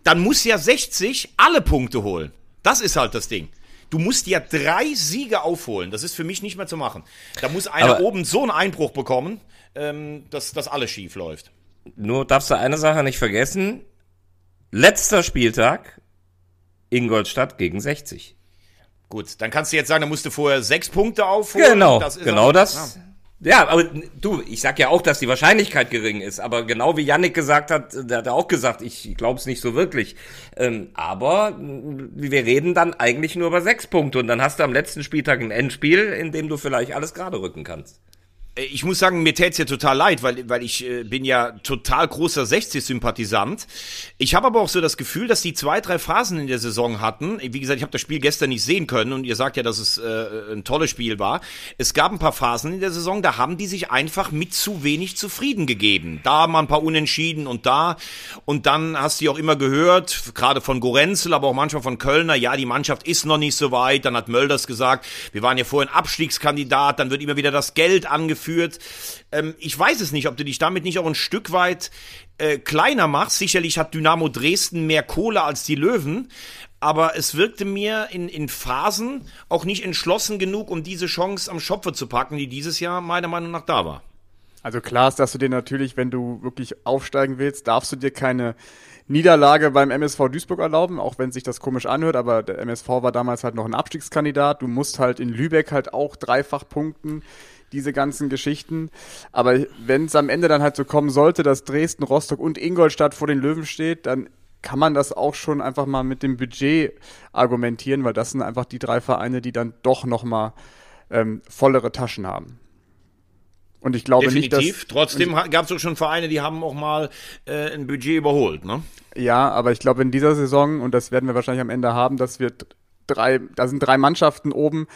Dann muss ja 60 alle Punkte holen. Das ist halt das Ding. Du musst ja drei Siege aufholen. Das ist für mich nicht mehr zu machen. Da muss einer Aber oben so einen Einbruch bekommen, ähm, dass, dass alles schief läuft. Nur darfst du eine Sache nicht vergessen. Letzter Spieltag, Ingolstadt gegen 60. Gut, dann kannst du jetzt sagen, da musst du vorher sechs Punkte aufholen. Genau, das genau das. Ja. Ja, aber du, ich sag ja auch, dass die Wahrscheinlichkeit gering ist, aber genau wie Yannick gesagt hat, der hat auch gesagt, ich glaube es nicht so wirklich. Ähm, aber wir reden dann eigentlich nur über sechs Punkte und dann hast du am letzten Spieltag ein Endspiel, in dem du vielleicht alles gerade rücken kannst. Äh, ich muss sagen, mir tät's ja total leid, weil, weil ich äh, bin ja total großer 60-Sympathisant. Ich habe aber auch so das Gefühl, dass die zwei, drei Phasen in der Saison hatten. Wie gesagt, ich habe das Spiel gestern nicht sehen können und ihr sagt ja, dass es äh, ein tolles Spiel war. Es gab ein paar Phasen in der Saison, da haben die sich einfach mit zu wenig zufrieden gegeben. Da mal ein paar Unentschieden und da. Und dann hast du auch immer gehört, gerade von Gorenzel, aber auch manchmal von Kölner, ja, die Mannschaft ist noch nicht so weit. Dann hat Mölders gesagt, wir waren ja vorhin Abstiegskandidat, dann wird immer wieder das Geld angeführt geführt. Ähm, ich weiß es nicht, ob du dich damit nicht auch ein Stück weit äh, kleiner machst. Sicherlich hat Dynamo Dresden mehr Kohle als die Löwen, aber es wirkte mir in, in Phasen auch nicht entschlossen genug, um diese Chance am Schopfe zu packen, die dieses Jahr meiner Meinung nach da war. Also klar ist, dass du dir natürlich, wenn du wirklich aufsteigen willst, darfst du dir keine Niederlage beim MSV Duisburg erlauben, auch wenn sich das komisch anhört, aber der MSV war damals halt noch ein Abstiegskandidat. Du musst halt in Lübeck halt auch dreifach punkten, diese ganzen Geschichten. Aber wenn es am Ende dann halt so kommen sollte, dass Dresden, Rostock und Ingolstadt vor den Löwen steht, dann kann man das auch schon einfach mal mit dem Budget argumentieren, weil das sind einfach die drei Vereine, die dann doch nochmal ähm, vollere Taschen haben. Und ich glaube Definitiv. nicht, dass. Trotzdem gab es doch schon Vereine, die haben auch mal äh, ein Budget überholt, ne? Ja, aber ich glaube in dieser Saison, und das werden wir wahrscheinlich am Ende haben, dass wir drei, da sind drei Mannschaften oben.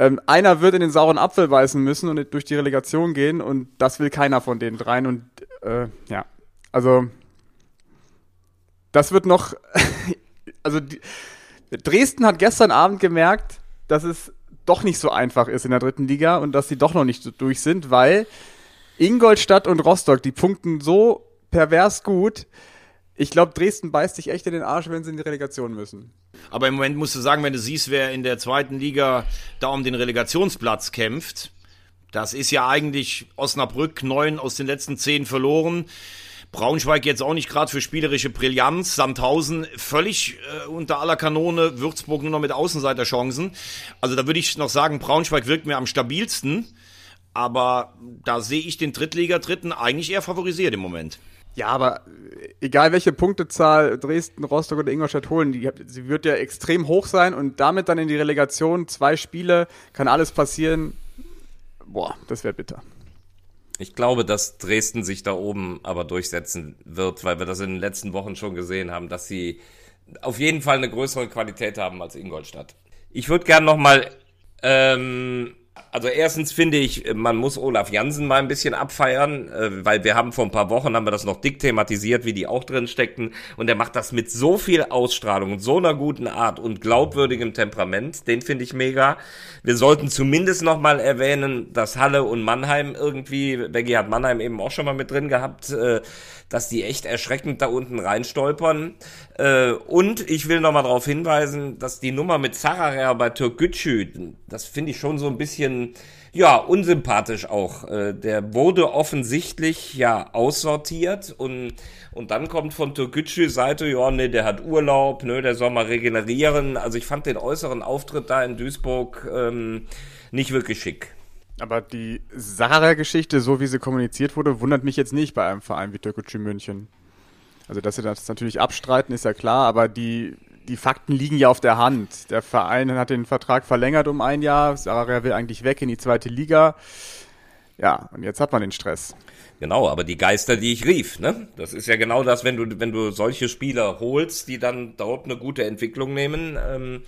Ähm, einer wird in den sauren Apfel beißen müssen und durch die Relegation gehen und das will keiner von den dreien. Und äh, ja, also das wird noch. also die, Dresden hat gestern Abend gemerkt, dass es doch nicht so einfach ist in der dritten Liga und dass sie doch noch nicht so durch sind, weil Ingolstadt und Rostock, die punkten so pervers gut. Ich glaube, Dresden beißt sich echt in den Arsch, wenn sie in die Relegation müssen. Aber im Moment musst du sagen, wenn du siehst, wer in der zweiten Liga da um den Relegationsplatz kämpft, das ist ja eigentlich Osnabrück, neun aus den letzten zehn verloren. Braunschweig jetzt auch nicht gerade für spielerische Brillanz. Sandhausen völlig äh, unter aller Kanone. Würzburg nur noch mit Außenseiterchancen. Also da würde ich noch sagen, Braunschweig wirkt mir am stabilsten. Aber da sehe ich den Drittliga-Dritten eigentlich eher favorisiert im Moment. Ja, aber egal welche Punktezahl Dresden, Rostock oder Ingolstadt holen, die, sie wird ja extrem hoch sein und damit dann in die Relegation zwei Spiele, kann alles passieren. Boah, das wäre bitter. Ich glaube, dass Dresden sich da oben aber durchsetzen wird, weil wir das in den letzten Wochen schon gesehen haben, dass sie auf jeden Fall eine größere Qualität haben als Ingolstadt. Ich würde gerne nochmal ähm, also erstens finde ich, man muss Olaf Jansen mal ein bisschen abfeiern, äh, weil wir haben vor ein paar Wochen haben wir das noch dick thematisiert, wie die auch drin steckten und er macht das mit so viel Ausstrahlung und so einer guten Art und glaubwürdigem Temperament, den finde ich mega. Wir sollten zumindest noch mal erwähnen, dass Halle und Mannheim irgendwie, Becky hat Mannheim eben auch schon mal mit drin gehabt, äh, dass die echt erschreckend da unten reinstolpern. Äh, und ich will nochmal darauf hinweisen, dass die Nummer mit Zararer bei Türkgücü, das finde ich schon so ein bisschen, ja, unsympathisch auch. Äh, der wurde offensichtlich ja aussortiert und, und dann kommt von Türkgücü Seite, ja, nee, der hat Urlaub, ne, der soll mal regenerieren. Also ich fand den äußeren Auftritt da in Duisburg ähm, nicht wirklich schick. Aber die Sarah-Geschichte, so wie sie kommuniziert wurde, wundert mich jetzt nicht bei einem Verein wie Türkgücü München. Also, dass sie das natürlich abstreiten, ist ja klar, aber die, die Fakten liegen ja auf der Hand. Der Verein hat den Vertrag verlängert um ein Jahr. Sarah will eigentlich weg in die zweite Liga. Ja, und jetzt hat man den Stress. Genau, aber die Geister, die ich rief, ne? Das ist ja genau das, wenn du, wenn du solche Spieler holst, die dann dort eine gute Entwicklung nehmen, ähm,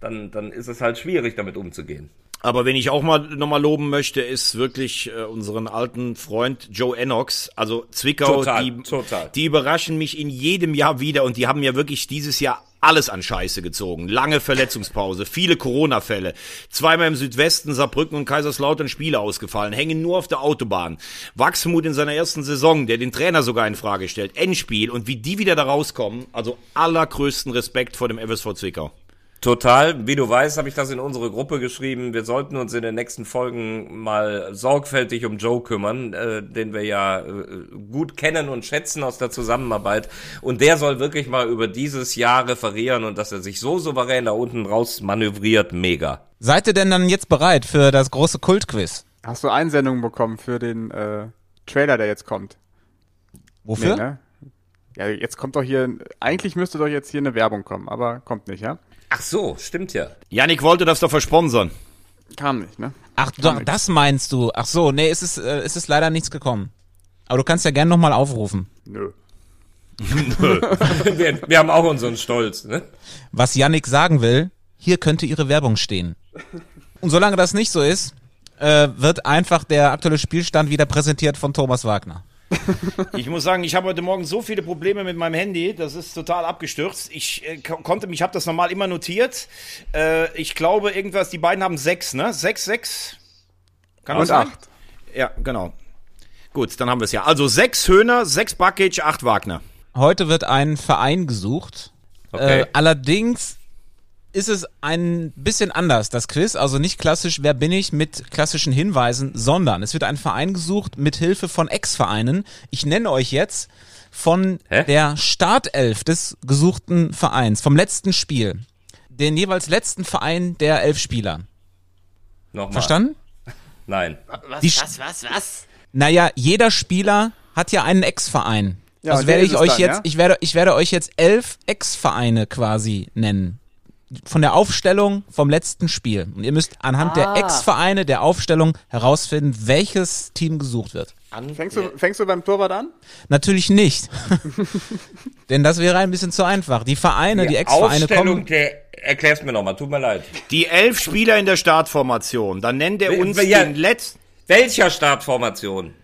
dann, dann ist es halt schwierig, damit umzugehen. Aber wenn ich auch mal nochmal loben möchte, ist wirklich äh, unseren alten Freund Joe Enox, also Zwickau, Total, die, total. die überraschen mich in jedem Jahr wieder und die haben ja wirklich dieses Jahr alles an Scheiße gezogen. Lange Verletzungspause, viele Corona-Fälle, zweimal im Südwesten, Saarbrücken und Kaiserslautern Spiele ausgefallen, hängen nur auf der Autobahn. Wachsmut in seiner ersten Saison, der den Trainer sogar in Frage stellt, Endspiel und wie die wieder da rauskommen, also allergrößten Respekt vor dem FSV Zwickau. Total. Wie du weißt, habe ich das in unsere Gruppe geschrieben. Wir sollten uns in den nächsten Folgen mal sorgfältig um Joe kümmern, äh, den wir ja äh, gut kennen und schätzen aus der Zusammenarbeit. Und der soll wirklich mal über dieses Jahr referieren und dass er sich so souverän da unten raus manövriert. Mega. Seid ihr denn dann jetzt bereit für das große Kultquiz? Hast du Einsendungen bekommen für den äh, Trailer, der jetzt kommt? Wofür? Nee, ne? Ja, jetzt kommt doch hier, eigentlich müsste doch jetzt hier eine Werbung kommen, aber kommt nicht, ja? Ach so, stimmt ja. Yannick wollte das doch versponsern. Kam nicht, ne? Ach, doch, das meinst du. Ach so, nee, es ist, äh, es ist leider nichts gekommen. Aber du kannst ja gerne nochmal aufrufen. Nö. wir, wir haben auch unseren Stolz, ne? Was Yannick sagen will, hier könnte ihre Werbung stehen. Und solange das nicht so ist, äh, wird einfach der aktuelle Spielstand wieder präsentiert von Thomas Wagner. Ich muss sagen, ich habe heute Morgen so viele Probleme mit meinem Handy, das ist total abgestürzt. Ich äh, konnte mich, habe das normal immer notiert. Äh, ich glaube, irgendwas, die beiden haben sechs, ne? Sechs, sechs? Kann Und sein? acht. Ja, genau. Gut, dann haben wir es ja. Also sechs Höhner, sechs Buckage, acht Wagner. Heute wird ein Verein gesucht. Okay. Äh, allerdings ist es ein bisschen anders, das Quiz. Also nicht klassisch, wer bin ich, mit klassischen Hinweisen, sondern es wird ein Verein gesucht mit Hilfe von Ex-Vereinen. Ich nenne euch jetzt von Hä? der Startelf des gesuchten Vereins, vom letzten Spiel, den jeweils letzten Verein der elf Spieler. Nochmal. Verstanden? Nein. Was, Die- was, was, was? Naja, jeder Spieler hat ja einen Ex-Verein. Ja, also werde ist ich euch dann, jetzt, ja? ich werde, ich werde euch jetzt elf Ex-Vereine quasi nennen. Von der Aufstellung vom letzten Spiel. Und ihr müsst anhand der Ah. Ex-Vereine der Aufstellung herausfinden, welches Team gesucht wird. Fängst du, fängst du beim Torwart an? Natürlich nicht. Denn das wäre ein bisschen zu einfach. Die Vereine, die, Ex-Vereine Aufstellung, kommen. der, erklär's mir nochmal, tut mir leid. Die elf Spieler in der Startformation. Dann nennt er uns ja. den letzten. Welcher Startformation?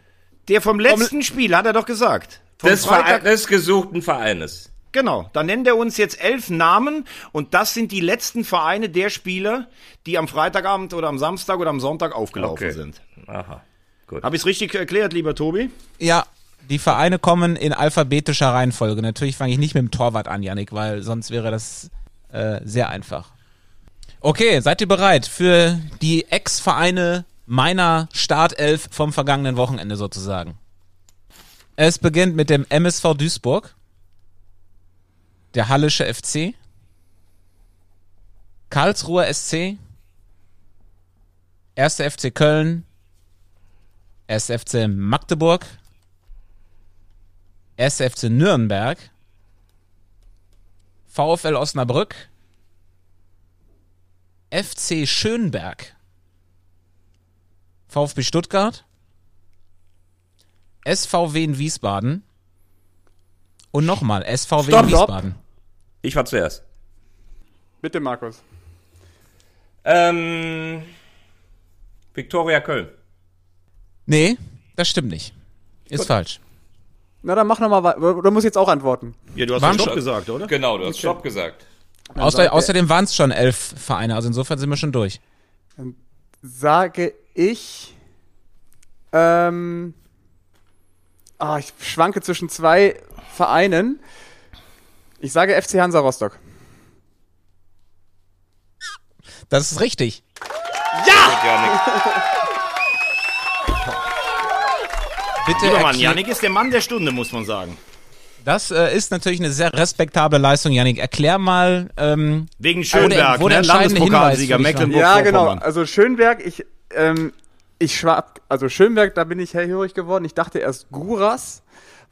Der vom letzten Spiel, hat er doch gesagt. Vom Des, Verein, des gesuchten Vereines. Genau, dann nennt er uns jetzt elf Namen und das sind die letzten Vereine der Spieler, die am Freitagabend oder am Samstag oder am Sonntag aufgelaufen Okay. sind. Aha. Gut. Habe ich es richtig erklärt, lieber Tobi? Ja, die Vereine kommen in alphabetischer Reihenfolge. Natürlich fange ich nicht mit dem Torwart an, Yannick, weil sonst wäre das äh, sehr einfach. Okay, seid ihr bereit für die Ex-Vereine meiner Startelf vom vergangenen Wochenende sozusagen? Es beginnt mit dem MSV Duisburg, der Hallische FC, Karlsruher SC, 1. FC Köln, 1. FC Magdeburg, 1. FC Nürnberg, VfL Osnabrück, FC Schönberg, VfB Stuttgart, SVW in Wiesbaden und nochmal SVW Stopp, in. Wiesbaden. Ich war zuerst. Bitte, Markus. Ähm, Viktoria Köln. Nee, das stimmt nicht. Ist falsch. Na, dann mach nochmal weiter. Du musst jetzt auch antworten. Ja, du hast Waren Stopp schon- gesagt, oder? Genau, du hast Stopp gesagt. Außer, außerdem waren es schon elf Vereine, also insofern sind wir schon durch. Sage ich. Ähm. Ah, ich schwanke zwischen zwei Vereinen. Ich sage FC Hansa Rostock. Das ist richtig. Bitte Lieber Mann, Janik ist der Mann der Stunde, muss man sagen. Das äh, ist natürlich eine sehr respektable Leistung, Janik. Erklär mal, ähm, Wegen Schönberg, wo der ne? Landespokalsieger Hinweis für dich war. Ja, genau. Also Schönberg, ich, ähm, ich schwab, also Schönberg, da bin ich hellhörig geworden. Ich dachte erst Guras,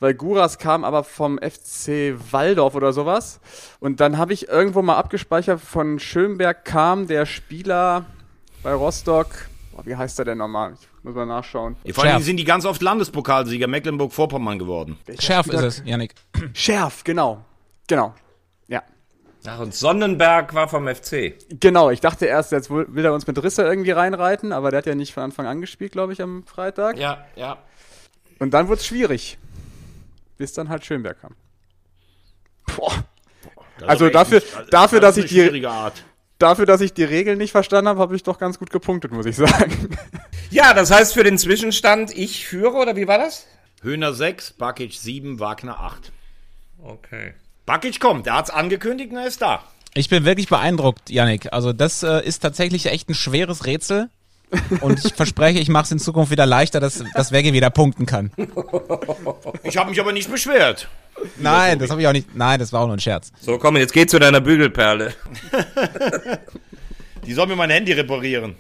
weil Guras kam aber vom FC Waldorf oder sowas. Und dann habe ich irgendwo mal abgespeichert, von Schönberg kam der Spieler bei Rostock. Boah, wie heißt der denn nochmal? Ich muss mal nachschauen. Ja, Vor allem sind die ganz oft Landespokalsieger Mecklenburg-Vorpommern geworden. Schärf ist es, Janik. Schärf, genau. Genau. Ja. Ach, und Sonnenberg war vom FC. Genau, ich dachte erst, jetzt will will er uns mit Risse irgendwie reinreiten, aber der hat ja nicht von Anfang an gespielt, glaube ich, am Freitag. Ja, ja. Und dann wurde es schwierig. Bis dann halt Schönberg kam. Boah. Das Also dafür- ein- dafür, das dass ich die- Art. Dafür, dass ich die Regeln nicht verstanden habe, habe ich doch ganz gut gepunktet, muss ich sagen. Ja, das heißt für den Zwischenstand, ich führe, oder wie war das? Höhner 6, Bakic 7, Wagner 8. Okay. Bakic kommt, der hat's angekündigt und er ist da. Ich bin wirklich beeindruckt, Janik. Also das äh, ist tatsächlich echt ein schweres Rätsel. Und ich verspreche, ich mache es in Zukunft wieder leichter, dass, dass Veggie wieder punkten kann. Ich habe mich aber nicht beschwert. Nein, das habe ich auch nicht. Nein, das war auch nur ein Scherz. So, komm, jetzt geh zu deiner Bügelperle. Die soll mir mein Handy reparieren.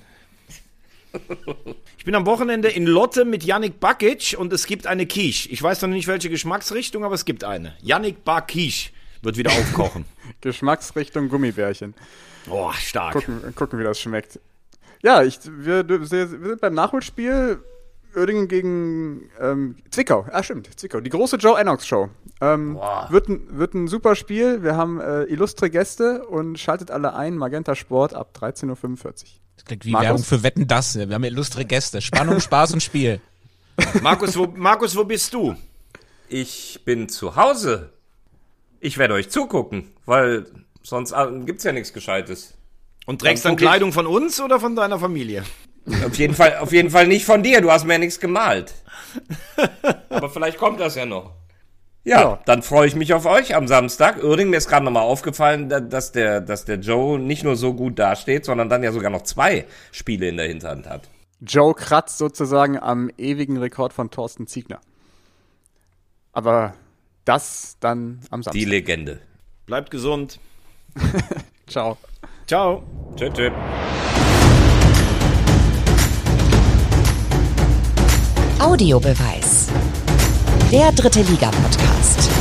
Ich bin am Wochenende in Lotte mit Yannick Bakic und es gibt eine Quiche. Ich weiß noch nicht, welche Geschmacksrichtung, aber es gibt eine. Yannick Bakic wird wieder aufkochen. Geschmacksrichtung Gummibärchen. Boah, stark. Gucken, gucken, wie das schmeckt. Ja, ich, wir, wir sind beim Nachholspiel Uerdingen gegen ähm, Zwickau. Ah, stimmt, Zwickau. Die große Joe Ennox Show. Ähm, wird, ein, wird ein super Spiel. Wir haben äh, illustre Gäste und schaltet alle ein. Magenta Sport ab 13.45 Uhr. Das klingt wie Markus? Werbung für Wetten das. Wir haben illustre Gäste. Spannung, Spaß und Spiel. Markus, wo, Markus, wo bist du? Ich bin zu Hause. Ich werde euch zugucken, weil sonst äh, gibt's ja nichts Gescheites. Und trägst Dann dann Kleidung von uns oder von deiner Familie? Auf jeden Fall, auf jeden Fall nicht von dir. Du hast mir ja nichts gemalt. Aber vielleicht kommt das ja noch. Ja, Ja. dann freue ich mich auf euch am Samstag. Uerdingen, mir ist gerade nochmal aufgefallen, da- dass der, dass der Joe nicht nur so gut dasteht, sondern dann ja sogar noch zwei Spiele in der Hinterhand hat. Joe kratzt sozusagen am ewigen Rekord von Thorsten Ziegner. Aber Das dann am Samstag. Die Legende. Bleibt gesund. Ciao. Ciao. Tschüss. tschüss. Audiobeweis. Der dritte Liga-Podcast.